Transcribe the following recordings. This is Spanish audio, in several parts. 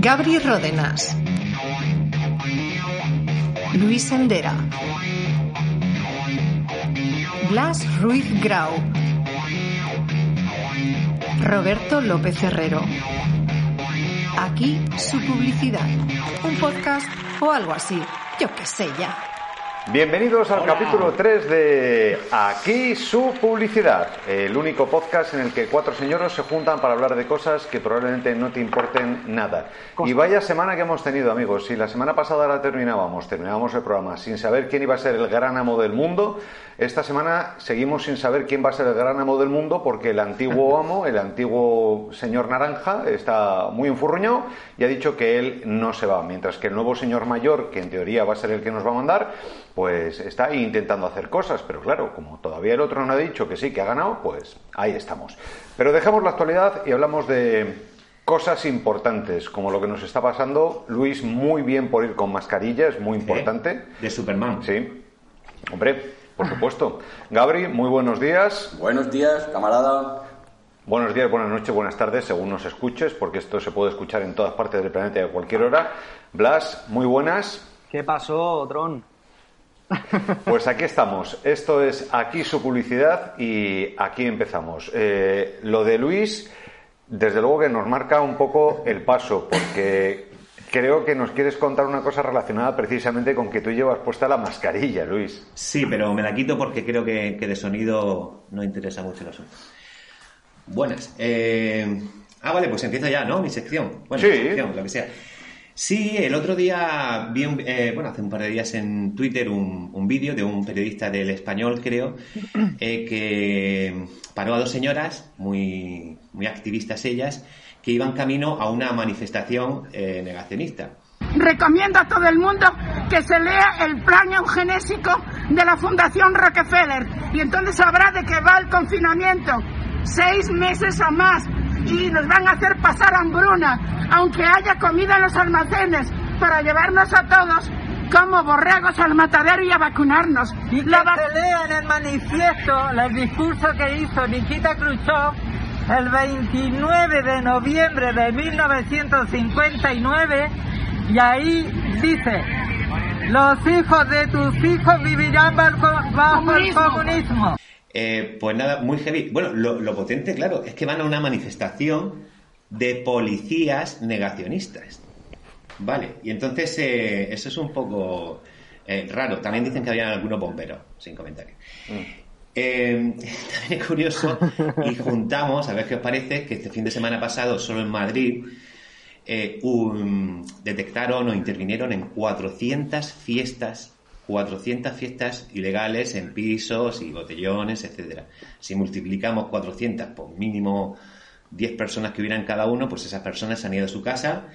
Gabri Ródenas. Luis Endera. Blas Ruiz Grau. Roberto López Herrero. Aquí su publicidad. Un podcast o algo así. Yo qué sé ya. Bienvenidos al capítulo 3 de Aquí su publicidad, el único podcast en el que cuatro señoros se juntan para hablar de cosas que probablemente no te importen nada. Y vaya semana que hemos tenido, amigos. Si la semana pasada la terminábamos, terminábamos el programa sin saber quién iba a ser el gran amo del mundo, esta semana seguimos sin saber quién va a ser el gran amo del mundo porque el antiguo amo, el antiguo señor naranja, está muy enfurruñado y ha dicho que él no se va, mientras que el nuevo señor mayor, que en teoría va a ser el que nos va a mandar, pues está ahí intentando hacer cosas, pero claro, como todavía el otro no ha dicho que sí, que ha ganado, pues ahí estamos. Pero dejamos la actualidad y hablamos de cosas importantes, como lo que nos está pasando. Luis, muy bien por ir con mascarilla, es muy importante. De Superman. Sí, hombre, por supuesto. Gabri, muy buenos días. Buenos días, camarada. Buenos días, buenas noches, buenas tardes, según nos escuches, porque esto se puede escuchar en todas partes del planeta y a cualquier hora. Blas, muy buenas. ¿Qué pasó, Tron? Pues aquí estamos. Esto es aquí su publicidad y aquí empezamos. Eh, lo de Luis, desde luego que nos marca un poco el paso, porque creo que nos quieres contar una cosa relacionada precisamente con que tú llevas puesta la mascarilla, Luis. Sí, pero me la quito porque creo que, que de sonido no interesa mucho el asunto. Buenas. Eh... Ah, vale, pues empiezo ya, ¿no? Mi sección. Bueno, Sí. mi sección, lo que sea. Sí, el otro día vi, un- eh, bueno, hace un par de días en Twitter un, un vídeo de un periodista del español, creo, eh, que paró a dos señoras, muy, muy activistas ellas, que iban camino a una manifestación eh, negacionista. Recomiendo a todo el mundo que se lea el plan eugenésico de la Fundación Rockefeller y entonces sabrá de qué va el confinamiento. Seis meses o más y nos van a hacer pasar hambruna, aunque haya comida en los almacenes para llevarnos a todos como borregos al matadero y a vacunarnos. Y que va- se lea en el manifiesto el discurso que hizo Nikita Khrushchev el 29 de noviembre de 1959 y ahí dice los hijos de tus hijos vivirán bajo, bajo el Comunismo. Eh, pues nada, muy heavy. Bueno, lo, lo potente, claro, es que van a una manifestación de policías negacionistas. Vale, y entonces eh, eso es un poco eh, raro. También dicen que habían algunos bomberos, sin comentario. Eh, también es curioso, y juntamos, a ver qué os parece, que este fin de semana pasado, solo en Madrid, eh, un- detectaron o intervinieron en 400 fiestas, 400 fiestas ilegales en pisos y botellones, etcétera. Si multiplicamos 400 por mínimo 10 personas que hubieran cada uno, pues esas personas han ido a su casa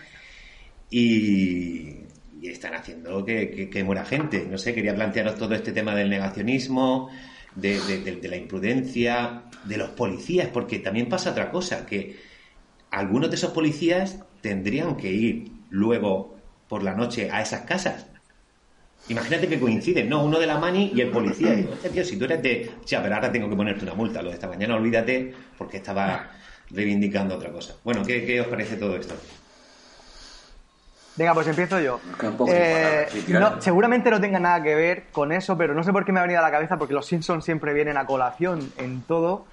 y, están haciendo que, muera gente. No sé, quería plantearos todo este tema del negacionismo, de la imprudencia, de los policías, porque también pasa otra cosa, que algunos de esos policías tendrían que ir luego por la noche a esas casas. Imagínate que coinciden, ¿no? Uno de la mani y el policía. Y digo, "Hostia, tío, si tú eres de... Ya, pero ahora tengo que ponerte una multa. Lo de esta mañana olvídate porque estaba reivindicando otra cosa. Bueno, ¿qué, qué os parece todo esto? Venga, pues empiezo yo. Eh, no, seguramente no tenga nada que ver con eso, pero no sé por qué me ha venido a la cabeza, porque los Simpsons siempre vienen a colación en todo.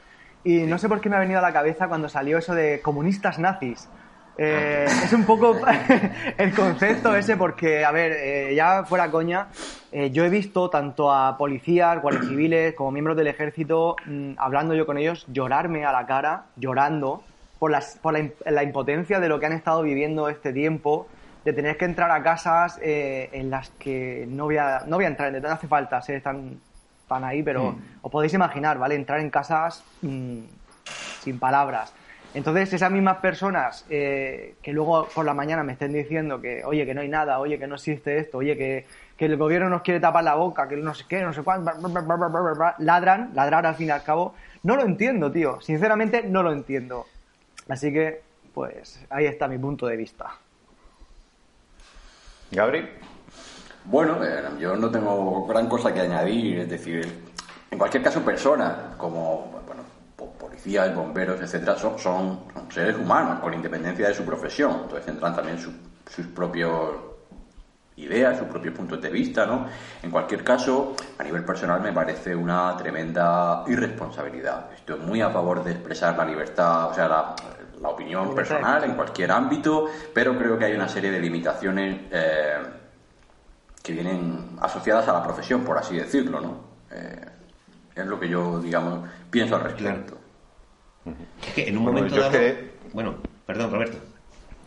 Y no sé por qué me ha venido a la cabeza cuando salió eso de comunistas nazis. Eh, es un poco el concepto ese porque, a ver, eh, ya fuera coña, eh, yo he visto tanto a policías, guardias civiles, como miembros del ejército, mm, hablando yo con ellos, llorarme a la cara, llorando, por, las, por la, la impotencia de lo que han estado viviendo este tiempo, de tener que entrar a casas eh, en las que no voy a, no voy a entrar, no hace falta ser tan, tan ahí, pero os podéis imaginar, ¿vale? Entrar en casas mm, sin palabras. Entonces, esas mismas personas eh, que luego por la mañana me estén diciendo que, oye, que no hay nada, oye, que no existe esto, oye, que, que el gobierno nos quiere tapar la boca, que no sé qué, no sé cuánto, ladran, ladrar al fin y al cabo, no lo entiendo, tío. Sinceramente, no lo entiendo. Así que, pues, ahí está mi punto de vista. Gabri. Bueno, eh, yo no tengo gran cosa que añadir, es decir, en cualquier caso, personas como policías, bomberos, etcétera, son, seres humanos con independencia de su profesión. Entonces tendrán también su- sus propios ideas, sus propios puntos de vista, ¿no? En cualquier caso, a nivel personal me parece una tremenda irresponsabilidad. Estoy muy a favor de expresar la libertad, o sea, la, la opinión personal en cualquier ámbito, pero creo que hay una serie de limitaciones eh, que vienen asociadas a la profesión, por así decirlo, ¿no? Eh, es lo que yo, digamos, pienso al respecto. Es que en un Bueno, momento yo es dado... que- Bueno, perdón, Roberto.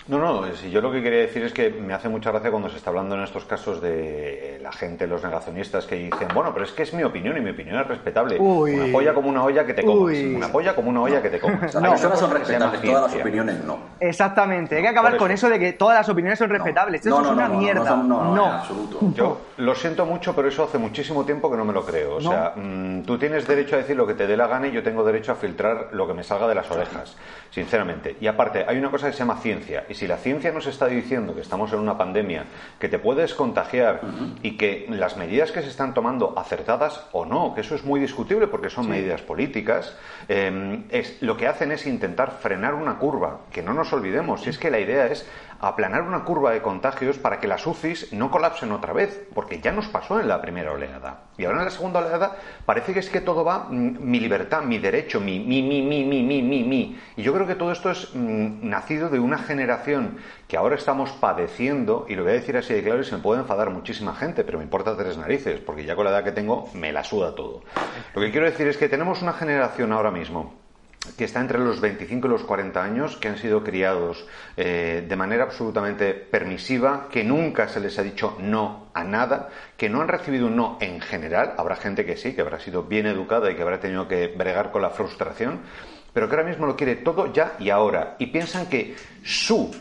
No, no, si yo lo que quería decir es que me hace mucha gracia cuando se está hablando en estos casos de la gente, los negacionistas, que dicen, bueno, pero es que es mi opinión y mi opinión es respetable. Uy. Una polla como una olla que te comas. Uy. Una polla como una olla que te comas. Las Hay una personas son respetables, todas las opiniones no. Exactamente, hay que acabar con eso. eso de que todas las opiniones son respetables. Eso no, es no, una no, no, mierda. No, no, no, No. en absoluto. Yo lo siento mucho, pero eso hace muchísimo tiempo que no me lo creo. O No. sea, mm, tú tienes derecho a decir lo que te dé la gana y yo tengo derecho a filtrar lo que me salga de las orejas, sinceramente. Y aparte, hay una cosa que se llama ciencia. Y si la ciencia nos está diciendo que estamos en una pandemia, que te puedes contagiar y que las medidas que se están tomando, acertadas o no, que eso es muy discutible porque son medidas políticas, eh, es, lo que hacen es intentar frenar una curva. Que no nos olvidemos, si es que la idea es aplanar una curva de contagios para que las UCIs no colapsen otra vez, porque ya nos pasó en la primera oleada. Y ahora en la segunda oleada parece que es que todo va mm, mi libertad, mi derecho, mi, mi, mi, mi, mi, mi, mi, mi. Y yo creo que todo esto es mm, nacido de una generación que ahora estamos padeciendo, y lo voy a decir así de claro y se me puede enfadar muchísima gente, pero me importa tres narices, porque ya con la edad que tengo me la suda todo. Lo que quiero decir es que tenemos una generación ahora mismo que está entre los 25 y los 40 años, que han sido criados eh, de manera absolutamente permisiva, que nunca se les ha dicho no a nada, que no han recibido un no en general. Habrá gente que sí, que habrá sido bien educada y que habrá tenido que bregar con la frustración, pero que ahora mismo lo quiere todo ya y ahora. Y piensan que su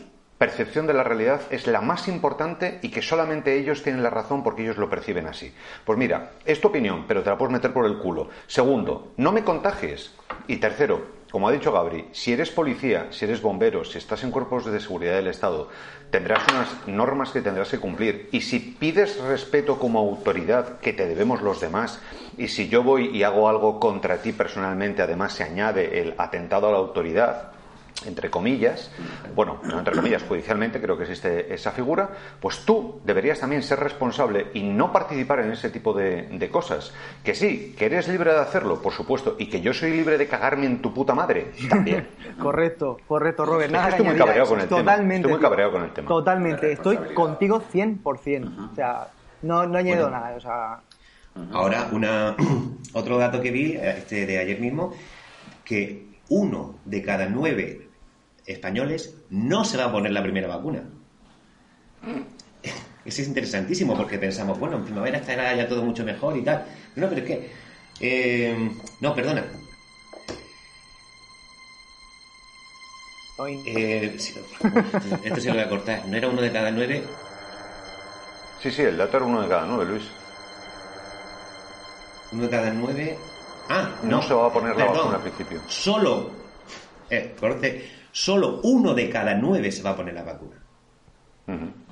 percepción de la realidad es la más importante y que solamente ellos tienen la razón porque ellos lo perciben así. Pues mira, es tu opinión, pero te la puedes meter por el culo. Segundo, no me contagies. Y tercero, como ha dicho Gabri, si eres policía, si eres bombero, si estás en cuerpos de seguridad del Estado, tendrás unas normas que tendrás que cumplir. Y si pides respeto como autoridad que te debemos los demás, y si yo voy y hago algo contra ti personalmente, además se añade el atentado a la autoridad, entre comillas, bueno, no entre comillas, judicialmente creo que existe esa figura, pues tú deberías también ser responsable y no participar en ese tipo de, de cosas. Que sí, que eres libre de hacerlo, por supuesto, y que yo soy libre de cagarme en tu puta madre, también. Correcto, correcto, Robert. Nada estoy muy cabreado con el tema. Totalmente. Estoy muy tío. cabreado con el tema. Totalmente, estoy contigo 100%. O sea, no, no añado nada. O sea, Ahora, una, otro dato que vi este de ayer mismo, que uno de cada nueve españoles no se va a poner la primera vacuna. Eso es interesantísimo porque pensamos, bueno, en primavera estará ya todo mucho mejor y tal. No, pero es que... eh, no, perdona. Eh, esto se lo voy a cortar. No era uno de cada nueve. Sí, sí, el dato era uno de cada nueve, Luis. Uno de cada nueve. Ah, No, se va a poner la perdón. vacuna al principio. Solo. Eh, corte, solo uno de cada nueve se va a poner la vacuna.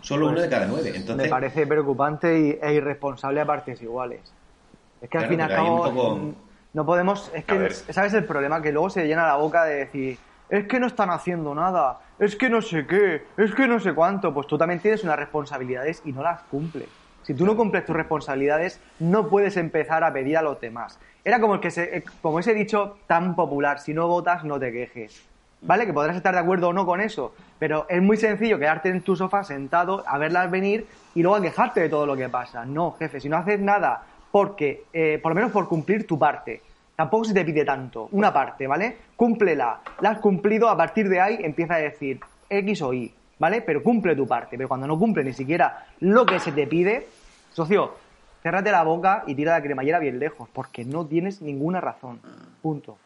Solo uno de cada nueve. me Entonces, parece preocupante y, e irresponsable a partes iguales. Es que al fin y al cabo poco- mm, no podemos. Es que. ¿sabes el problema? Que luego se llena la boca de decir. Es que no están haciendo nada, es que no sé qué, es que no sé cuánto. Pues tú también tienes unas responsabilidades y no las cumples. Si tú no cumples tus responsabilidades, no puedes empezar a pedir a los demás. Era como, el que se, eh, como ese dicho tan popular, si no votas, no te quejes. ¿Vale? Que podrás estar de acuerdo o no con eso, pero es muy sencillo quedarte en tu sofá sentado a verlas venir y luego a quejarte de todo lo que pasa. No, jefe, si no haces nada porque, eh, por lo menos por cumplir tu parte, tampoco se te pide tanto, una parte, ¿vale? Cúmplela, la has cumplido, a partir de ahí empieza a decir X o Y, ¿vale? Pero cumple tu parte, pero cuando no cumple ni siquiera lo que se te pide, socio, cérrate la boca y tira la cremallera bien lejos, porque no tienes ninguna razón. Punto.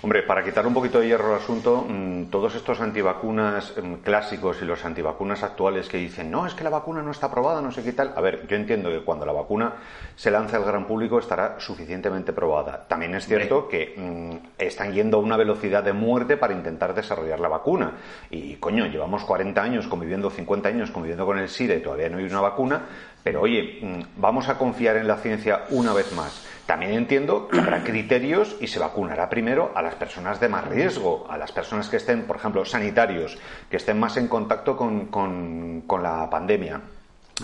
Hombre, para quitar un poquito de hierro al asunto, mm, todos estos antivacunas mm, clásicos y los antivacunas actuales que dicen, no, es que la vacuna no está aprobada, no sé qué tal. A ver, yo entiendo que cuando la vacuna se lance al gran público estará suficientemente probada. También es cierto que mm, están yendo a una velocidad de muerte para intentar desarrollar la vacuna. Y, coño, llevamos 40 años conviviendo, 50 años conviviendo con el SIDA y todavía no hay una vacuna. Pero, oye, vamos a confiar en la ciencia una vez más. También entiendo que habrá criterios y se vacunará primero a las personas de más riesgo, a las personas que estén, por ejemplo, sanitarios, que estén más en contacto con, con, la pandemia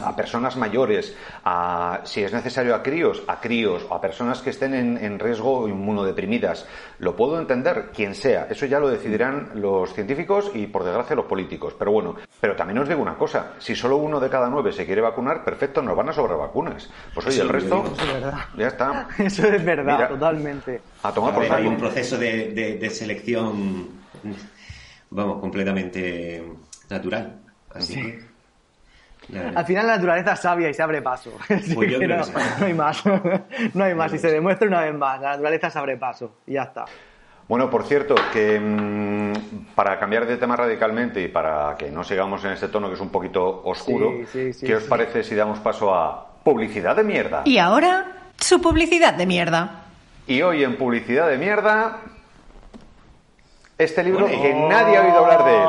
a personas mayores, a, si es necesario a críos, a críos, o a personas que estén en, en, riesgo inmunodeprimidas. Lo puedo entender, quien sea. Eso ya lo decidirán los científicos y, por desgracia, los políticos. Pero bueno, pero también os digo una cosa. Si solo uno de cada nueve se quiere vacunar, perfecto, nos van a sobrar vacunas. Pues oye, el resto, Eso es verdad. ya está. Eso es verdad, Mira, totalmente. A tomar por Hay un proceso de, de- de selección, vamos, completamente natural. Así que, Al final la naturaleza es sabia y se abre paso. Pues yo que creo no, que sí. no hay más. No hay más. Y se demuestra una vez más. La naturaleza se abre paso. Y ya está. Bueno, por cierto, que mm, para cambiar de tema radicalmente y para que no sigamos en este tono que es un poquito oscuro, Sí, sí, sí, ¿qué os sí. parece si damos paso a publicidad de mierda? Y ahora, su publicidad de mierda. Y hoy en publicidad de mierda, este libro Ole. que nadie ha oído hablar de él.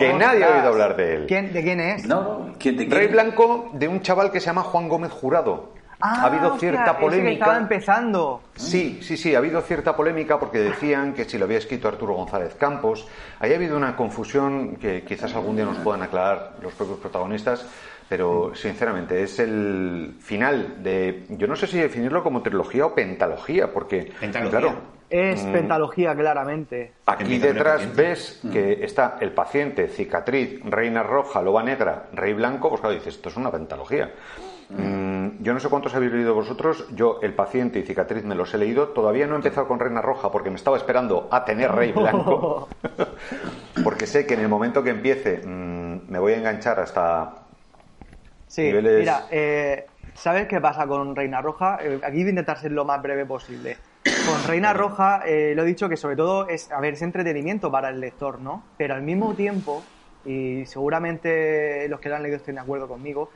Que Ostras. nadie ha oído hablar de él. ¿Quién, ¿De quién es? No, no, ¿quién te Rey? Blanco de un chaval que se llama Juan Gómez Jurado. Ah, ha habido cierta polémica. estaba empezando. Sí, sí, sí, ha habido cierta polémica porque decían que si lo había escrito Arturo González Campos. Ahí ha habido una confusión que quizás algún día nos puedan aclarar los propios protagonistas, pero sinceramente es el final de. Yo no sé si definirlo como trilogía o pentalogía, porque. Pentalogía. Claro, Es Mm. pentalogía, claramente. Aquí detrás ves que está el paciente, cicatriz, reina roja, loba negra, rey blanco, pues claro, dices, esto es una pentalogía. Mm, yo no sé cuántos habéis leído vosotros, yo el paciente y cicatriz me los he leído, todavía no he empezado con reina roja porque me estaba esperando a tener rey blanco, porque sé que en el momento que empiece mm, me voy a enganchar hasta... Sí, Niveles- mira, eh, ¿sabes qué pasa con Reina Roja? Eh, aquí voy a intentar ser lo más breve posible. Con Reina Roja, eh, lo he dicho que sobre todo es, a ver, es entretenimiento para el lector, ¿no? Pero al mismo tiempo, y seguramente los que lo han leído estén de acuerdo conmigo,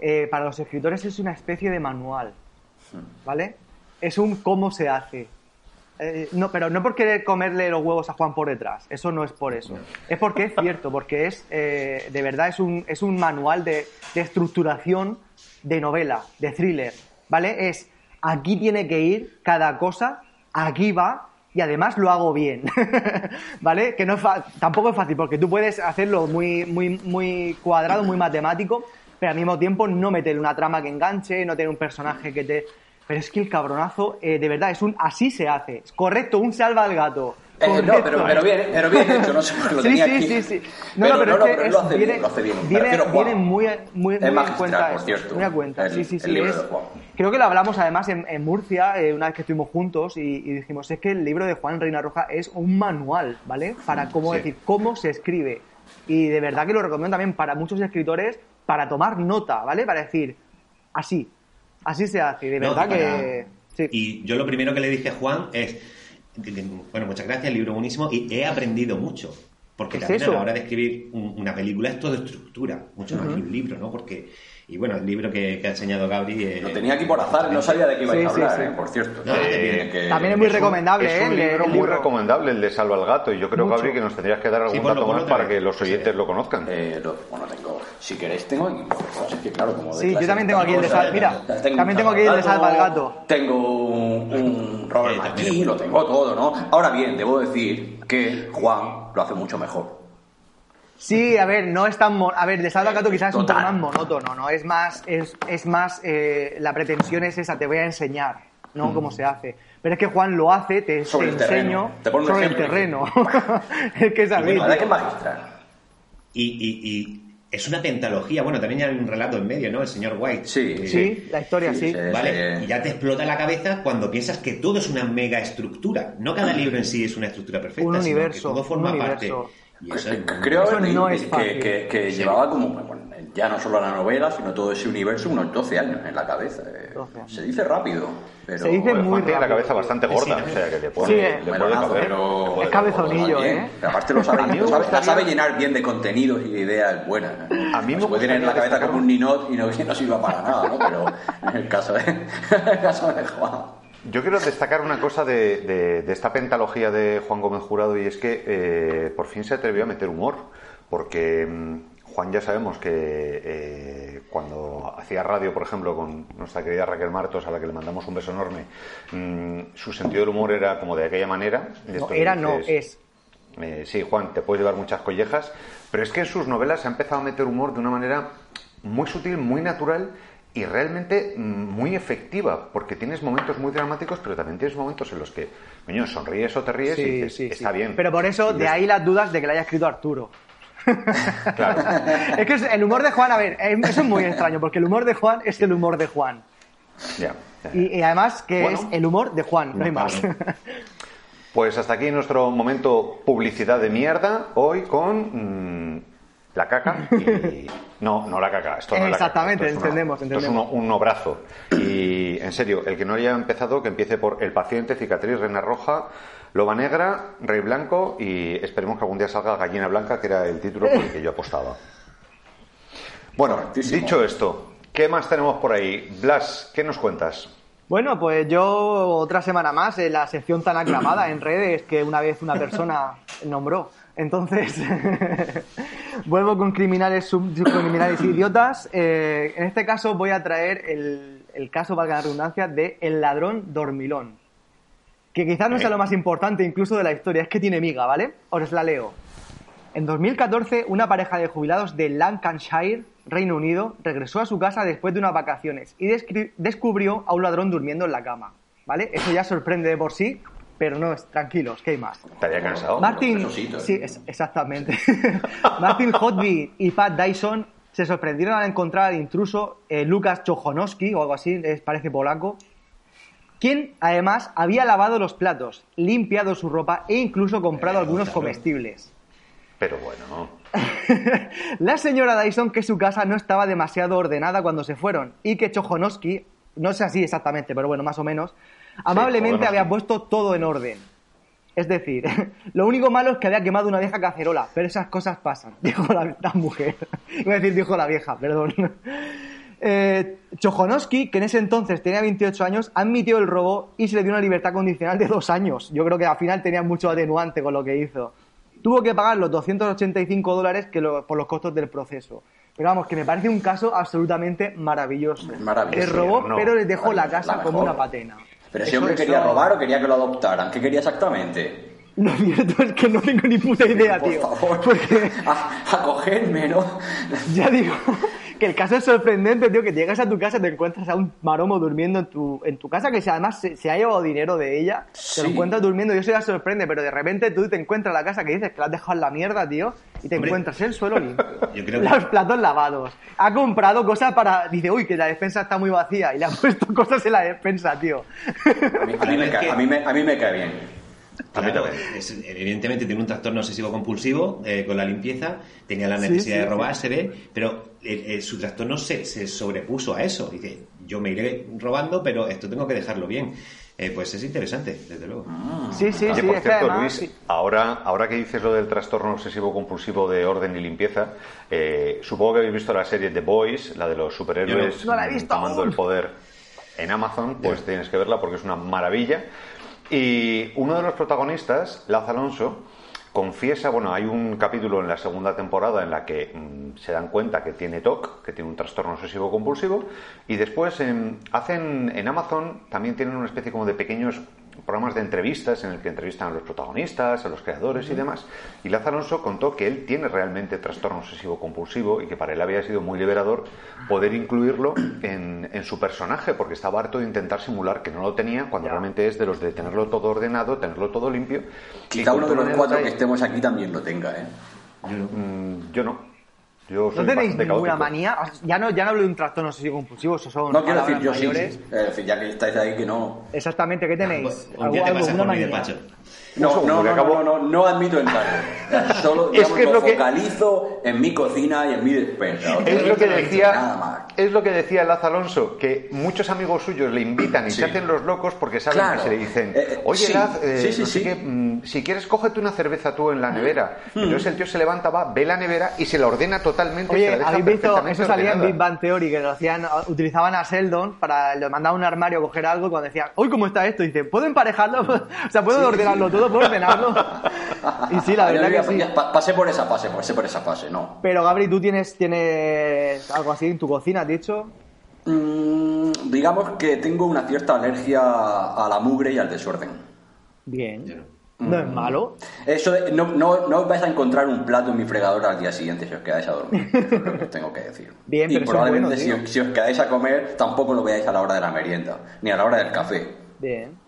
eh, para los escritores es una especie de manual, ¿vale? Es un cómo se hace. Eh, no, pero no por querer comerle los huevos a Juan por detrás, eso no es por eso. Es porque es cierto, porque es, eh, de verdad, es un, es un manual de, de estructuración de novela, de thriller, ¿vale? Es, aquí tiene que ir cada cosa, aquí va, y además lo hago bien, ¿vale? Que no es fa- tampoco es fácil, porque tú puedes hacerlo muy, muy, muy cuadrado, muy matemático, pero al mismo tiempo no meter una trama que enganche, no tener un personaje que te... Pero es que el cabronazo, eh, de verdad, es un así se hace. Es correcto, un salva al gato. Eh, no, pero, pero bien, pero bien hecho, no sé por qué lo Sí, tenía sí, aquí. sí, sí. No, no, pero, no, es lo hace viene, bien, lo hace bien. Viene, muy, muy, muy en cuenta por cierto, Muy a cuenta, el- sí, sí, el sí. libro es- de Juan. Creo que lo hablamos además en, en Murcia, eh, una vez que estuvimos juntos, y, y dijimos, es que el libro de Juan Reina Roja es un manual, ¿vale? Para cómo Sí. decir, cómo se escribe. Y de verdad que lo recomiendo también para muchos escritores, para tomar nota, ¿vale? Para decir, así, así se hace. Y de verdad para- que... Sí. Y yo lo primero que le dije a Juan es, bueno, muchas gracias, el libro buenísimo, y he aprendido mucho. Porque ¿Qué es también eso? a la hora de escribir un- una película es todo estructura, mucho más que un libro, ¿no? Porque, y bueno, el libro que, que ha enseñado Gabri... eh, Lo tenía aquí por azar, no sabía de qué ibais Sí, a hablar, sí. eh, por cierto. No, Eh, que- También es muy un- recomendable, Es ¿eh? un El- libro el muy libro. recomendable, el de Salva al Gato, y yo creo, Mucho. Gabri, que nos tendrías que dar algún dato más para que los oyentes lo conozcan. Eh, lo- bueno, tengo, si queréis tengo pues, es que claro, como de Sí, yo también tengo aquí el de cosas, Sal- mira, un también tengo aquí el de Salva al Gato. Tengo un, un Robert Eh, McKee, lo tengo todo, ¿no? Ahora bien, debo decir que Juan lo hace mucho mejor. Sí, a ver, no es tan... A ver, de Salva al Gato quizás es un poco más monótono, ¿no? Es más, es, es más, eh, la pretensión es esa, te voy a enseñar, ¿no? Cómo se hace. Pero es que Juan lo hace, te, Sobre te el terreno. enseño Te sobre el terreno. es que es así. Tío. que magistral. Y, y- y es una pentalogía, bueno, también hay un relato en medio, ¿no? El señor White. Sí, Eh, Sí, la historia sí. sí. ¿Vale? Sí. Y ya te explota la cabeza cuando piensas que todo es una mega estructura. No cada libro en sí es una estructura perfecta, Un sino universo, que todo forma un parte. Universo. Y eso es muy- Creo Eso leí no que, es fácil. que- que llevaba como, bueno, en ya no solo la novela, sino todo ese universo, unos 12 años en la cabeza. Eh, 12 años. Se dice rápido, pero... Se dice muy Juan tiene la rápido. cabeza bastante gorda, o sea que le pone, Sí, le eh. pero- Es cabezonillo. ¿eh? Pero aparte lo sabe, lo sabe- la gustaría- sabe llenar bien de contenidos y de ideas buenas. A mí me Se puede tener en la cabeza como un ninot y no, y no sirva para nada, ¿no? Pero en el caso de, en el caso de Juan... Yo quiero destacar una cosa de, de- de esta pentalogía de Juan Gómez Jurado y es que eh, por fin se atrevió a meter humor, porque mm, Juan ya sabemos que eh, cuando hacía radio, por ejemplo, con nuestra querida Raquel Martos, a la que le mandamos un beso enorme, mm, su sentido del humor era como de aquella manera. de No, era no, es. eh, sí, Juan, te puedes llevar muchas collejas, pero es que en sus novelas se ha empezado a meter humor de una manera muy sutil, muy natural y realmente mm, muy efectiva, porque tienes momentos muy dramáticos, pero también tienes momentos en los que, coño, sonríes o te ríes y dices, sí, está sí. bien. Pero por eso, de ahí las dudas de que le haya escrito Arturo. Claro. Es que el humor de Juan, a ver, eh, eso es muy extraño, porque el humor de Juan es el humor de Juan. Ya, ya. Y, y además que Bueno. es el humor de Juan, no hay más. Pues hasta aquí nuestro momento publicidad de mierda, hoy con mm, la caca y... No, no la caca, esto no es la caca, Exactamente, es una- entendemos, Esto es entendemos. uno- un obrazo. Y en serio, el que no haya empezado, que empiece por El paciente, cicatriz, reina roja, loba negra, rey blanco y esperemos que algún día salga gallina blanca, que era el título por el que yo apostaba. Bueno, Correctísimo. dicho esto, ¿qué más tenemos por ahí? Blas, ¿qué nos cuentas? Bueno, pues yo otra semana más en la sección tan aclamada en redes que una vez una persona nombró. Entonces, vuelvo con criminales, sub- criminales idiotas. Eh, en este caso voy a traer el, el caso, valga la redundancia, de El ladrón dormilón. Que quizás no sea lo más importante incluso de la historia, es que tiene miga, ¿vale? Os la leo. En 2014, una pareja de jubilados de Lancashire, Reino Unido, regresó a su casa después de unas vacaciones y descubrió a un ladrón durmiendo en la cama. ¿Vale? Eso ya sorprende de por sí, pero no es, tranquilos, que hay más. Estaría cansado. Martin, sí, es- exactamente. Martin Hotby y Pat Dyson se sorprendieron al encontrar al intruso eh, Lucas Chojonowski, o algo así, es- parece polaco, quien además había lavado los platos, limpiado su ropa e incluso comprado Eh, algunos claro. comestibles. Pero bueno, La señora Dyson que su casa no estaba demasiado ordenada cuando se fueron y que Chojonowski, no sé así exactamente, pero bueno, más o menos, amablemente había puesto todo en orden. Es decir, lo único malo es que había quemado una vieja cacerola, pero esas cosas pasan, dijo la, la mujer. Iba a decir, dijo la vieja, perdón. Eh, Chojonowski, que en ese entonces tenía 28 años, admitió el robo y se le dio una libertad condicional de dos años. Yo creo que al final tenía mucho atenuante con lo que hizo. Tuvo que pagar los 285 dólares que lo- por los costos del proceso. Pero vamos, que me parece un caso absolutamente maravilloso. Maravilloso, Le robó, no. pero le dejó la casa La como una patena. Pero ese hombre quería robar o quería que lo adoptaran. ¿Qué quería exactamente? Lo cierto es que no tengo ni puta idea, Por tío. favor, Porque a, a cogerme, ¿no? ya digo que el caso es sorprendente, tío, que llegas a tu casa y te encuentras a un maromo durmiendo en tu, en tu casa, que si además se, se ha llevado dinero de ella, te lo Sí. encuentras durmiendo y eso ya sorprende, pero de repente tú te encuentras la casa que dices que la has dejado en la mierda, tío, y te Hombre, encuentras el suelo limpio. yo creo que- Los platos lavados. Ha comprado cosas para... Dice, uy, que la despensa está muy vacía y le ha puesto cosas en la despensa, tío. A mí, a mí me, cae, a, mí me, a mí me cae bien. A mí Claro, también. es- evidentemente tiene un trastorno obsesivo compulsivo eh, con la limpieza, tenía la Sí, necesidad sí, de sí. robar, se ve, pero eh, eh, su trastorno se, se sobrepuso a eso. Dice, yo me iré robando, pero esto tengo que dejarlo bien. Eh, pues es interesante, desde luego. Sí, sí, Oye, sí, por cierto, además... Luis, sí. ahora, ahora que dices lo del trastorno obsesivo compulsivo de orden y limpieza, eh, supongo que habéis visto la serie The Boys, la de los superhéroes Yo no. No la he visto tomando aún. el poder en Amazon, pues tienes que verla porque es una maravilla. Y uno de los protagonistas, Laz Alonso, confiesa, bueno, hay un capítulo en la segunda temporada en la que mm, se dan cuenta que tiene TOC, que tiene un trastorno obsesivo compulsivo, y después em, hacen en Amazon, también tienen una especie como de pequeños programas de entrevistas en el que entrevistan a los protagonistas, a los creadores y demás. Y Alonso contó que él tiene realmente trastorno obsesivo compulsivo y que para él había sido muy liberador poder incluirlo en, en su personaje, porque estaba harto de intentar simular que no lo tenía, cuando realmente es de los de tenerlo todo ordenado, tenerlo todo limpio. Quizá uno de los cuatro que estemos aquí también lo tenga, ¿eh? Mm, yo no. Yo soy ¿No tenéis ninguna caótico. manía? Ya no, ya no hablo de un trastorno obsesivo compulsivo, eso son No quiero decir yo sí, mayores. sí. Es decir, ya que estáis ahí que no... Exactamente, ¿qué tenéis? Un día te ¿Algo- pasas alguna por No, segundo, no, que no, acabo- no, no, no admito encargo. Solo Es que es lo lo que- focalizo en mi cocina y en mi despensa. O sea, Es lo que nada decía, más. es lo que decía Laz Alonso, que muchos amigos suyos le invitan y Sí. se hacen los locos porque saben Claro. que se le dicen, Eh, eh, oye sí. Laz, eh, Sí, sí, no sé qué, mm, si quieres cógete una cerveza tú en la nevera. Mm. Entonces el tío se levanta, va, ve la nevera y se la ordena totalmente. Oye, ¿habéis visto? Eso salía en. Big Bang Theory, que lo hacían, utilizaban a Sheldon para, le mandaban un armario a coger algo y cuando decían, uy, ¿cómo está esto? Y dice, ¿puedo emparejarlo? o sea, ¿puedo ordenarlo todo? ¿Puedo ordenarlo? y sí, la verdad ya, que sí. ya, pa- pasé por esa fase, pasé por esa fase, no. Pero Gabri, ¿tú tienes, tienes algo así en tu cocina, has dicho? Mm, digamos que tengo una cierta alergia a la mugre y al desorden. Bien. No. Es malo. Eso de- no, no, no vais a encontrar un plato en mi fregadora al día siguiente si os quedáis a dormir. Eso es lo que os tengo que decir. Bien, y pero probablemente bueno, si, os- si os quedáis a comer, tampoco lo veáis a la hora de la merienda, ni a la hora del café. Bien.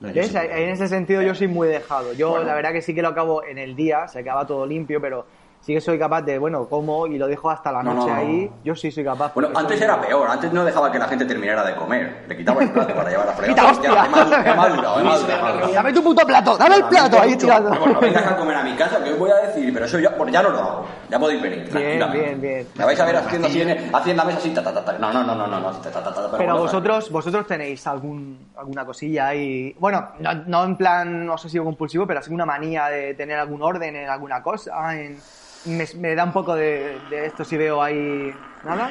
En ese sentido yo soy muy dejado. Yo Bueno. la verdad que sí que lo acabo en el día, se acaba todo limpio, pero sí que soy capaz de, bueno, como y lo dejo hasta la No, noche no, no. ahí. Yo sí soy capaz. Bueno, antes soy- era peor, antes no dejaba que la gente terminara de comer. Le quitaba el plato para llevar a fregar. ¡Quita, hostia! Ya, he madurado, he madurado, he madurado, he madurado. Dame tu puto plato, dame el plato, ahí tirando. Bueno, no vengas a comer a mi casa, que os voy a decir, pero eso ya, bueno, ya no lo hago. Ya podéis venir, tranquilamente. bien, bien. Me vais a ver haciendo así así en la mesa así, ta, ta, ta, ta. No, no, no, no, no, no, ta, ta, ta, ta, Pero bueno, vosotros, vosotros tenéis algún, alguna cosilla ahí. Bueno, no, no en plan obsesivo compulsivo, pero así una manía de tener algún orden en alguna cosa. En, me, me da un poco de, de esto si veo ahí nada.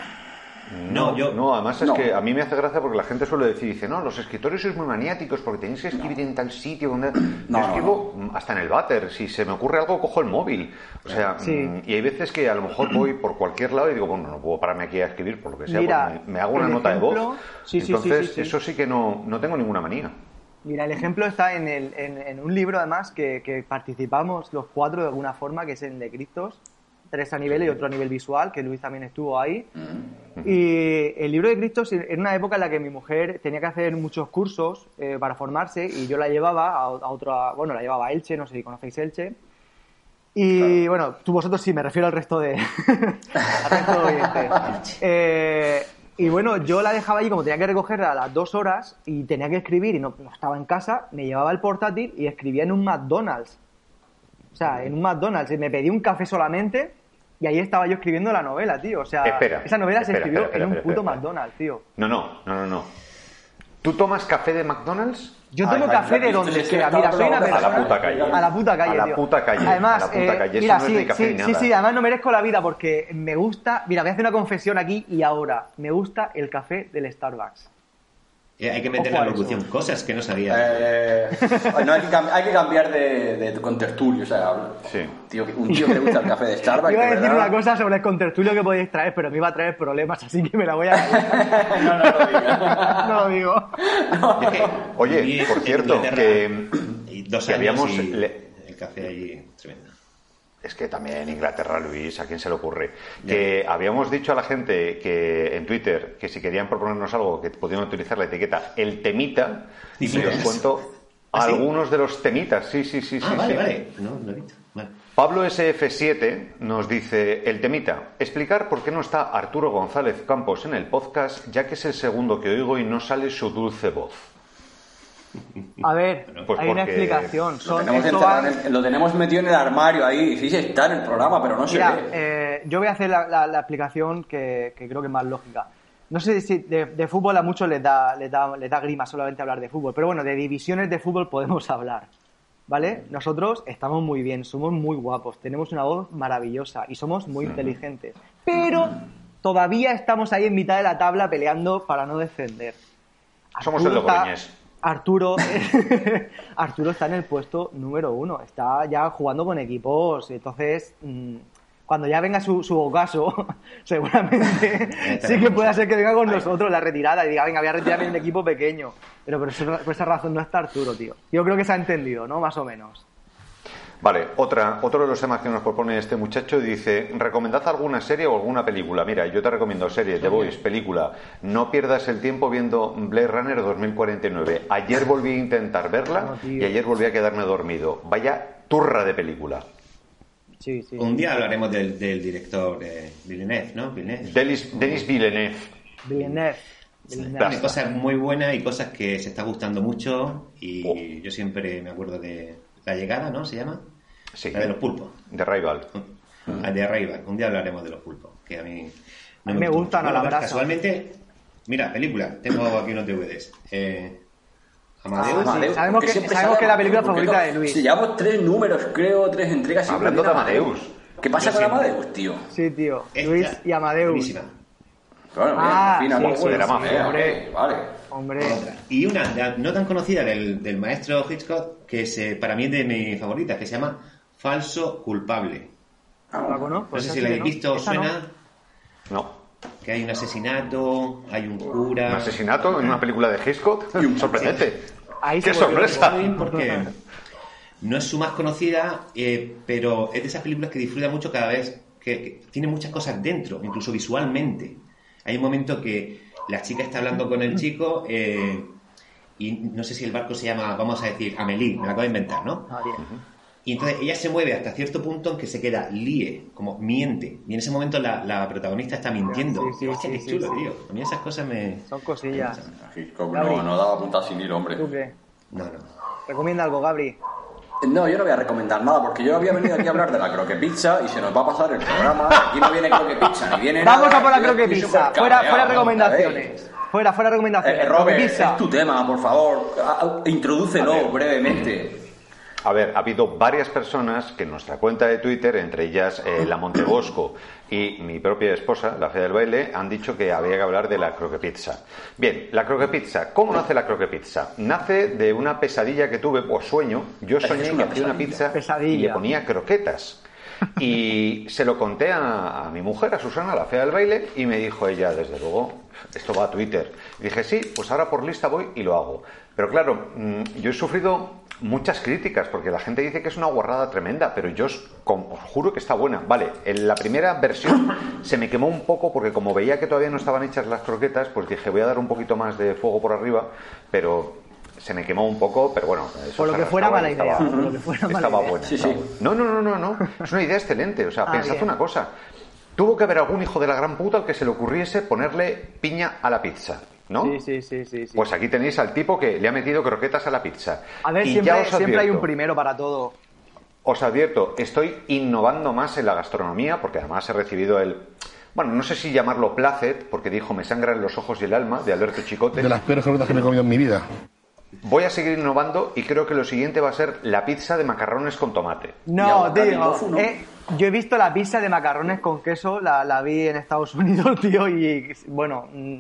No, yo- No, además es No. que a mí me hace gracia porque la gente suele decir, dice, no, los escritores sois muy maniáticos porque tenéis que escribir en tal sitio donde... No, Yo no, escribo hasta en el váter, si se me ocurre algo cojo el móvil. O sea, Sí. mm, y hay veces que a lo mejor voy por cualquier lado y digo, bueno, no puedo pararme aquí a escribir por lo que sea, Mira, me, me hago una nota de voz. sí, sí, sí, Entonces, sí, sí. eso sí que no, no tengo ninguna manía. Mira, el ejemplo está en, el, en, en un libro, además, que, que participamos los cuatro de alguna forma, que es el de Cristos, tres a nivel y otro a nivel visual, que Luis también estuvo ahí. Mm. Y el libro de Cristos era una época en la que mi mujer tenía que hacer muchos cursos eh, para formarse y yo la llevaba a, a otra, bueno, la llevaba a Elche, no sé si conocéis Elche. Y bueno, tú vosotros sí, me refiero al resto de, al resto de oyentes. Eh, y bueno, yo la dejaba allí como tenía que recogerla a las dos horas y tenía que escribir y no, no estaba en casa, me llevaba el portátil y escribía en un McDonald's. O sea, en un McDonald's. Y me pedí un café solamente y ahí estaba yo escribiendo la novela, tío. O sea, Espera, esa novela se escribió espera, en un puto. McDonald's, tío. No, no, no, no, no. ¿Tú tomas café de McDonald's? Yo tomo ay, café de donde es que sea. Mira, soy una boca A la persona... puta calle. A la puta calle, A la puta calle, Además, a la puta eh, calle. Mira, no es sí, sí, sí, sí, además no merezco la vida porque me gusta... Mira, voy a hacer una confesión aquí y ahora. Me gusta el café del Starbucks. Eh, Hay que meter Ojo la locución, cosas que no sabía. Eh, no, hay, que hay que cambiar de, de contertulio, o sea, Sí. tío, un tío que le gusta el café de Starbucks. iba a de decir verdad. una cosa sobre el contertulio que podéis traer, pero me iba a traer problemas, así que me la voy a... no, no lo digas. no lo digo. Es que Oye, por cierto, que- y dos que años habíamos y le- el café allí tremendo. Es que también en Inglaterra, Luis, ¿a quién se le ocurre? Que habíamos dicho a la gente que en Twitter que si querían proponernos algo que podían utilizar la etiqueta el temita y os cuento ¿Ah, sí? algunos de los temitas. Sí, sí, sí, ah, sí. vale, sí. vale. No, no he visto. Vale. Pablo SF7 nos dice el temita, explicar por qué no está Arturo González Campos en el podcast, ya que es el segundo que oigo y no sale su dulce voz. A ver, Pues hay una explicación. Lo tenemos, en lo metido en el armario ahí. Sí, sí, está en el programa, pero no Mira, ve. eh, yo voy a hacer la, la- la explicación que, que creo que es más lógica. No sé si de, de fútbol a muchos les da, les, da, les da grima solamente hablar de fútbol, pero bueno, de divisiones de fútbol podemos hablar. ¿Vale? Nosotros estamos muy bien, somos muy guapos, tenemos una voz maravillosa y somos muy inteligentes. Pero todavía estamos ahí en mitad de la tabla peleando para no descender. Somos el Logroñés. Arturo, Arturo está en el puesto número uno, está ya jugando con equipos, entonces mm, cuando ya venga su, su ocaso, seguramente sí que pueda ser que venga con nosotros la retirada y diga, venga, voy a retirarme de un equipo pequeño. Pero por, eso- por esa razón no está Arturo, tío. Yo creo que se ha entendido, ¿no? Más o menos. Vale, otra, otro de los temas que nos propone este muchacho dice, recomendad alguna serie o alguna película. Mira, yo te recomiendo serie, The Voice, película. No pierdas el tiempo viendo Blade Runner 2049. Ayer volví a intentar verla tío. y ayer volví a quedarme dormido. Vaya turra de película. Sí, sí. Un día hablaremos del, del director eh, Villeneuve, ¿no? Villeneuve. Denis, Denis Villeneuve. Villeneuve. Villeneuve. Tiene cosas muy buenas y cosas que se está gustando mucho y Oh. yo siempre me acuerdo de La llegada, ¿no? ¿Se llama? Sí. La de los pulpos. De Rival. La de Arrival. Un día hablaremos de los pulpos, que a mí... A mí me gustan a mucho. la Bueno, brasa. Casualmente, mira, película. Tengo aquí unos DVDs. Eh, Amadeus. Ah, Amadeus, sabemos que- sabemos es la película favorita no- de Luis. Si llevamos tres números, creo, tres entregas. Hablando de Amadeus. ¿Qué pasa Yo con siempre- Amadeus, tío? Sí, tío. Esta, Luis y Amadeus. buenísima. Bueno, bien, Ah, al final, sí, sí, mafia. eh, Vale. Hombre. Otra. Y una no tan conocida del, del maestro Hitchcock, que es, eh, para mí es de mis favoritas, que se llama Falso Culpable. ¿No la conozco? No sé si la habéis no. visto, no. suena No. que hay un asesinato, hay un cura... Un asesinato en una película de Hitchcock. Sorprendente. Ahí ¡Qué se sorpresa! Porque no es su más conocida, eh, pero es de esas películas que disfruta mucho cada vez, que, que tiene muchas cosas dentro, incluso visualmente. Hay un momento que la chica está hablando con el chico eh, y no sé si el barco se llama, vamos a decir, Amelie, me la acabo de inventar, ¿no? Ah, bien. Y entonces ella se mueve hasta cierto punto en que se queda lie, como miente. Y en ese momento la, la protagonista está mintiendo. Sí, sí, Hostia, sí, qué sí, chulo, sí. tío. A mí esas cosas me... Son cosillas. No, no daba punta sin hilo, hombre. ¿Tú qué? No, no. Recomienda algo, Gabri. No, yo no voy a recomendar nada porque yo había venido aquí a hablar de la croque pizza y se nos va a pasar el programa. Aquí no viene croque pizza ni viene Vamos nada, a por la croque pizza. súper Fuera, fuera recomendaciones. Fuera, fuera Eh, recomendaciones. Robert, Croque pizza. es tu tema, por favor. Ah, ah, Introdúcelo brevemente. A ver, ha habido varias personas que en nuestra cuenta de Twitter, entre ellas eh, la Montebosco y mi propia esposa, la Fea del Baile, han dicho que había que hablar de la croque pizza. Bien, la croque pizza. ¿Cómo nace la croque pizza? Nace de una pesadilla que tuve, o sueño. Yo soñé que una hacía una pesadilla. pizza y Pesadilla. le ponía croquetas. Y se lo conté a, mi mujer, a Susana, la fea del baile, y me dijo ella, desde luego, esto va a Twitter. Dije, sí, pues ahora por lista voy y lo hago. Pero claro, mm, yo he sufrido muchas críticas, porque la gente dice que es una guarrada tremenda, pero yo os, os juro que está buena. Vale, en la primera versión se me quemó un poco, porque como veía que todavía no estaban hechas las croquetas, pues dije, voy a dar un poquito más de fuego por arriba, pero se me quemó un poco, pero bueno. eso Por lo que fuera mala idea, estaba- por lo que fuera mala estaba idea. buena. Sí, estaba sí. buena. No, no, no, no, no. Es una idea excelente. O sea, Ah, pensad bien. una cosa. Tuvo que haber algún hijo de la gran puta al que se le ocurriese ponerle piña a la pizza, ¿no? Sí, sí, sí, sí. sí. Pues aquí tenéis al tipo que le ha metido croquetas a la pizza. a ver, Y siempre, ya os siempre hay un primero para todo. Os advierto, estoy innovando más en la gastronomía porque además he recibido el... Bueno, no sé si llamarlo placet, porque dijo me sangran los ojos y el alma, de Alberto Chicote. De las peores croquetas que me he comido en mi vida. Voy a seguir innovando y creo que lo siguiente va a ser la pizza de macarrones con tomate. No, tío. tofu, ¿no? eh, yo he visto la pizza de macarrones con queso, la, la vi en Estados Unidos, tío, y bueno, mm,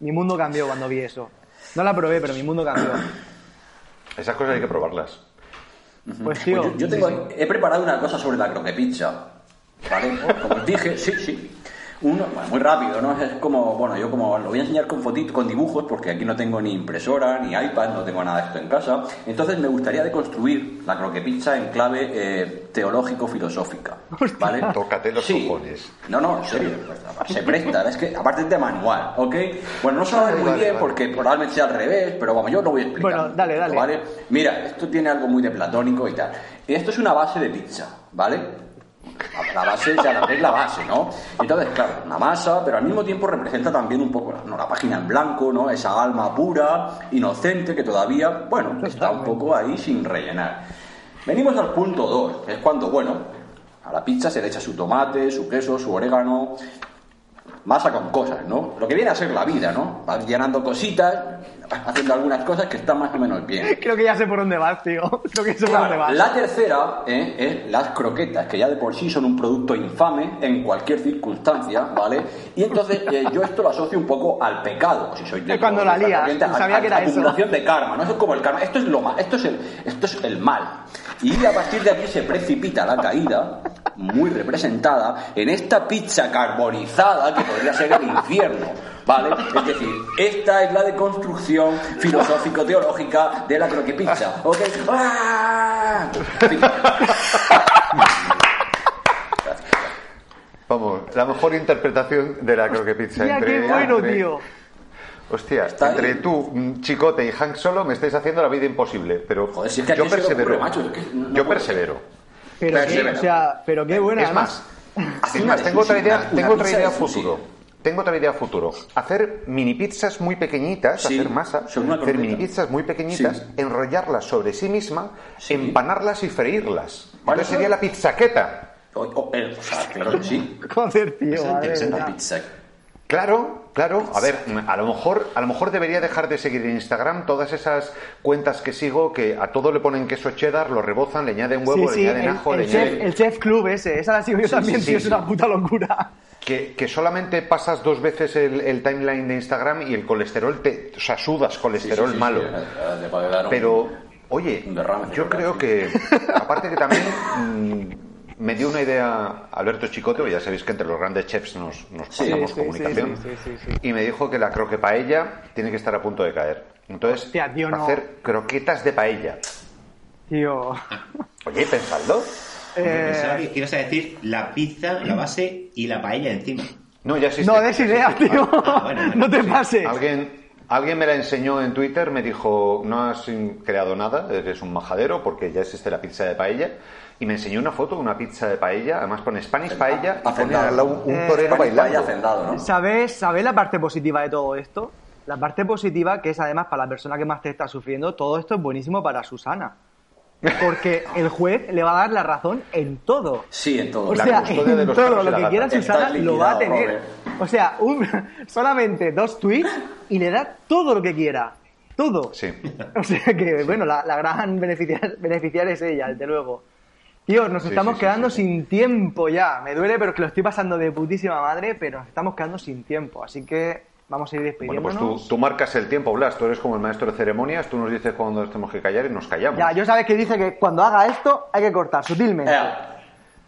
mi mundo cambió cuando vi eso. No la probé, pero mi mundo cambió. Esas cosas hay que probarlas. Pues, tío, Pues yo, yo tengo, he preparado una cosa sobre la croque pizza. ¿Vale? Como os dije, sí, sí. Uno, bueno, muy rápido, ¿no? Es como, bueno, yo como lo voy a enseñar con fotitos, con dibujos, porque aquí no tengo ni impresora, ni iPad, no tengo nada de esto en casa. Entonces me gustaría deconstruir la croque pizza en clave eh, teológico-filosófica. ¿Vale? Tócate los Sí. cojones. No, no, en serio. pues, Se presta, es que aparte es de manual, ¿ok? Bueno, no se va a ver Vale, muy vale, bien vale. porque probablemente sea al revés, pero vamos, yo lo voy a explicar. Bueno, dale, dale. ¿Vale? Mira, esto tiene algo muy de platónico y tal. Esto es una base de pizza, ¿vale? La base, ya la es la base, ¿no? Entonces, claro, una masa, pero al mismo tiempo representa también un poco ¿no? la página en blanco, ¿no? Esa alma pura, inocente, que todavía, bueno, está un poco ahí sin rellenar. Venimos al punto 2, es cuando, bueno, a la pizza se le echa su tomate, su queso, su orégano, masa con cosas, ¿no? Lo que viene a ser la vida, ¿no? Vas llenando cositas, haciendo algunas cosas que están más o menos bien. creo que ya sé por dónde vas, tío. Creo que sé por dónde Claro, vas. la tercera ¿eh? es las croquetas, que ya de por sí son un producto infame en cualquier circunstancia, ¿vale? Y entonces eh, yo esto lo asocio un poco al pecado, si sois de cuando la lías, sabía a- que era eso. acumulación de karma, ¿no? Eso es como el karma, esto es lo mal, esto es el, esto es el mal. Y a partir de aquí se precipita la caída, muy representada, en esta pizza carbonizada que podría ser el infierno. ¿Vale? Es decir, esta es la deconstrucción filosófico-teológica de la croquepizza. ¿Ok? ¡Ah! Vamos, la mejor interpretación de la croque pizza. Mira, entre, qué bueno, entre- tío. Hostia, Está entre ahí. tú, mm, Chicote y Hank Solo me estáis haciendo la vida imposible, pero Joder, si es que aquí yo persevero. ocurre, macho, es que no yo persevero. Pero qué, o sea, pero qué buena, Es además. más, es más, tengo otra idea, tengo otra idea futuro. tengo otra idea futuro. Hacer mini pizzas muy pequeñitas, Sí, hacer masa, hacer mini pizzas muy pequeñitas, Sí. enrollarlas sobre sí misma, Sí. empanarlas y freírlas. Vale, Entonces sería la pizzaqueta. O, o- eh, o sea, claro que sí. Joder, tío. Es madre interesante. mía. Una pizza. Claro, claro. A ver, a lo mejor, a lo mejor debería dejar de seguir en Instagram todas esas cuentas que sigo que a todo le ponen queso cheddar, lo rebozan, le añaden huevo, Sí, le añaden el, ajo, el le chef, añaden... el chef club ese, esa la sigo yo también, sí, tío, es una puta locura. Que, que solamente pasas dos veces el, el timeline de Instagram y el colesterol te, o sea, sudas colesterol Sí, sí, sí, malo. sí, te puede dar un- Pero, oye, un yo creo que, aparte que también me dio una idea Alberto Chicote, ya sabéis que entre los grandes chefs nos, nos pasamos sí, comunicación, sí, sí, sí, sí. y me dijo que la croque paella tiene que estar a punto de caer. Entonces, Hostia, tío, no. hacer croquetas de paella. Tío. Oye, pensadlo. Eh, Pensaba que ibas a decir la pizza, la base y la paella encima. No, ya existe. no des ideas, tío. Ah, bueno, bueno, no te sí. pases. Alguien, alguien me la enseñó en Twitter, me dijo, no has creado nada, eres un majadero porque ya existe la pizza de paella. Y me enseñó una foto de una pizza de paella, además pone Spanish paella y pone Hacendado. al lado un Eh, torero Spanish paella bailando. hacendado, ¿no? ¿Sabes, ¿Sabes la parte positiva de todo esto? La parte positiva que es además para la persona que más te está sufriendo, todo esto es buenísimo para Susana. Porque el juez le va a dar la razón en todo. Sí, en todo. O La sea, de en los todo lo que quiera Susana lo va a tener. Robert. O sea, un- solamente dos tweets y le da todo lo que quiera. Todo. Sí. O sea que, bueno, la, la gran beneficiaria, beneficiaria es ella, desde luego. Tío, nos Sí, estamos sí, quedando sí, sí. sin tiempo ya. Me duele, pero es que lo estoy pasando de putísima madre, pero nos estamos quedando sin tiempo. Así que vamos a ir Bueno, pues despidiéndonos. tú, tú marcas el tiempo, Blas, tú eres como el maestro de ceremonias, tú nos dices cuándo nos tenemos que callar y nos callamos. Ya, yo sabes que dice que cuando haga esto hay que cortar sutilmente. Eh,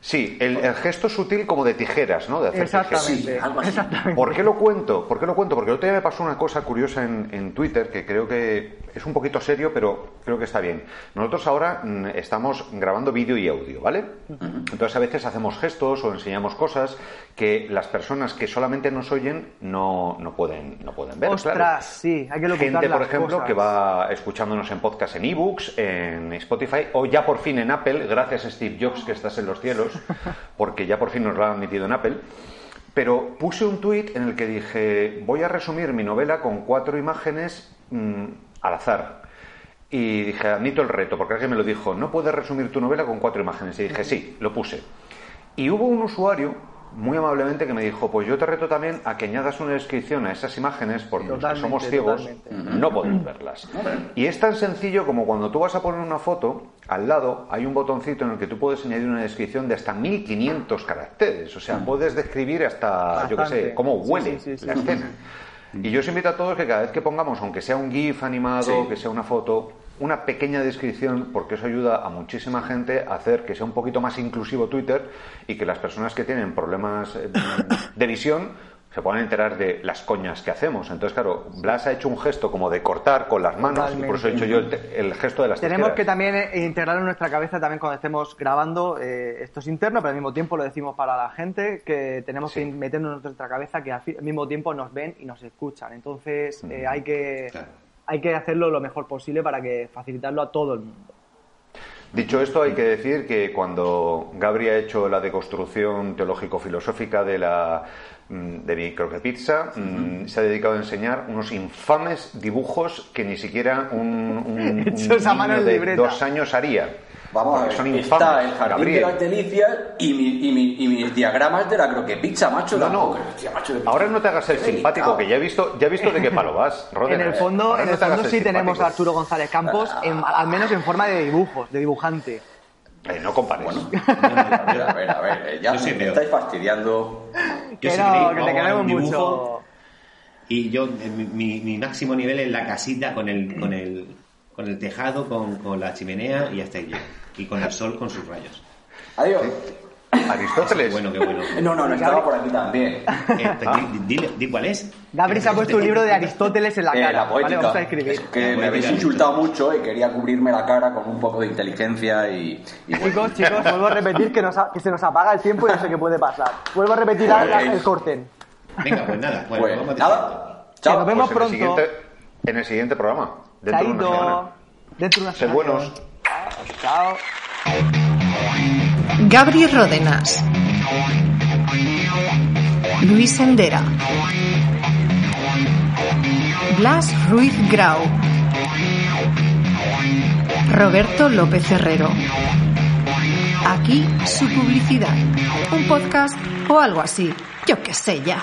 Sí, el, el gesto sutil como de tijeras, ¿no? De hacer tijeras. Exactamente. Sí, algo así. Exactamente. ¿Por qué lo cuento? ¿Por qué lo cuento? Porque el otro día me pasó una cosa curiosa en, en Twitter que creo que es un poquito serio, pero creo que está bien. Nosotros ahora mm, estamos grabando vídeo y audio, ¿vale? Entonces a veces hacemos gestos o enseñamos cosas que las personas que solamente nos oyen no, no pueden, no pueden ver. Ostras, claro. sí, hay que Gente, por ejemplo, cosas. que va escuchándonos en podcast en ebooks, en Spotify o ya por fin en Apple, gracias a Steve Jobs que estás en los cielos, porque ya por fin nos lo han admitido en Apple. Pero puse un tuit en el que dije, voy a resumir mi novela con cuatro imágenes mm, al azar. Y dije, admito el reto, porque alguien me lo dijo, no puedes resumir tu novela con cuatro imágenes. Y dije, sí, lo puse. Y hubo un usuario, muy amablemente, que me dijo, pues yo te reto también a que añadas una descripción a esas imágenes, porque los que somos ciegos totalmente. no podemos verlas. Y es tan sencillo como cuando tú vas a poner una foto, al lado hay un botoncito en el que tú puedes añadir una descripción de hasta 1500 caracteres. O sea, puedes describir hasta, yo qué sé, cómo huele sí, sí, sí. la escena. Y yo os invito a todos que cada vez que pongamos, aunque sea un GIF animado, que sea una foto, una pequeña descripción, porque eso ayuda a muchísima gente a hacer que sea un poquito más inclusivo Twitter y que las personas que tienen problemas eh, de visión se puedan enterar de las coñas que hacemos. Entonces, claro, Blas ha hecho un gesto como de cortar con las manos y por eso he hecho yo el, te- el gesto de las Tenemos que también eh, integrarlo en nuestra cabeza también cuando estemos grabando. eh, esto es interno, pero al mismo tiempo lo decimos para la gente, que tenemos Sí. que meternos en nuestra cabeza que al, mismo tiempo nos ven y nos escuchan. Entonces eh, hay, que, Claro. Hay que hacerlo lo mejor posible para que facilitarlo a todo el mundo. Dicho esto, hay que decir que cuando Gabri ha hecho la deconstrucción teológico-filosófica de la mm, de mi croquepizza, mm, se ha dedicado a enseñar unos infames dibujos que ni siquiera un, un- niño de dos años haría. Vamos a ver, son está infames, el jardín Gabriel. de las delicias y, mi- y mi- y mis diagramas de la croquepizza, macho. No, no. hostia, macho, de- Ahora no te hagas el simpático, que ya he visto, ya he visto de qué palo vas, En Rodena. el fondo, en no el sí tenemos a. Arturo González Campos, en- al menos en forma de dibujos, de dibujante. Eh, no compares. Bueno, a ver, a ver, a ver, eh, ya me estáis fastidiando. Que no, que te queremos mucho. Y yo, eh, mi, mi- mi máximo nivel es la casita con el, con el, con el tejado, con, con la chimenea y hasta llego. Y con el sol con sus rayos. Adiós. Aristóteles. Bueno, qué bueno. No, no, no estaba por aquí también. Eh, di, dile- di cuál es. Gabri se ha puesto un libro de Aristóteles en la Eh, cara. la ¿vale? poética. Vamos a escribir. Es que me habéis insultado mucho y quería cubrirme la cara con un poco de inteligencia y. y bueno. Chicos, chicos, vuelvo a repetir que, nos ha- que se nos apaga el tiempo y no sé qué puede pasar. Vuelvo a repetir el corte. Venga, pues nada. Bueno, Pues, vamos a nada. Que Chao. nos vemos Pues pronto. en el siguiente programa. Dentro de una Chaito. semana. Dentro de una Sed semana. buenos. Chao. Gabri Ródenas. Luis Endera. Blas Ruiz Grau. Roberto López Herrero. Aquí su publicidad. Un podcast o algo así. Yo qué sé ya.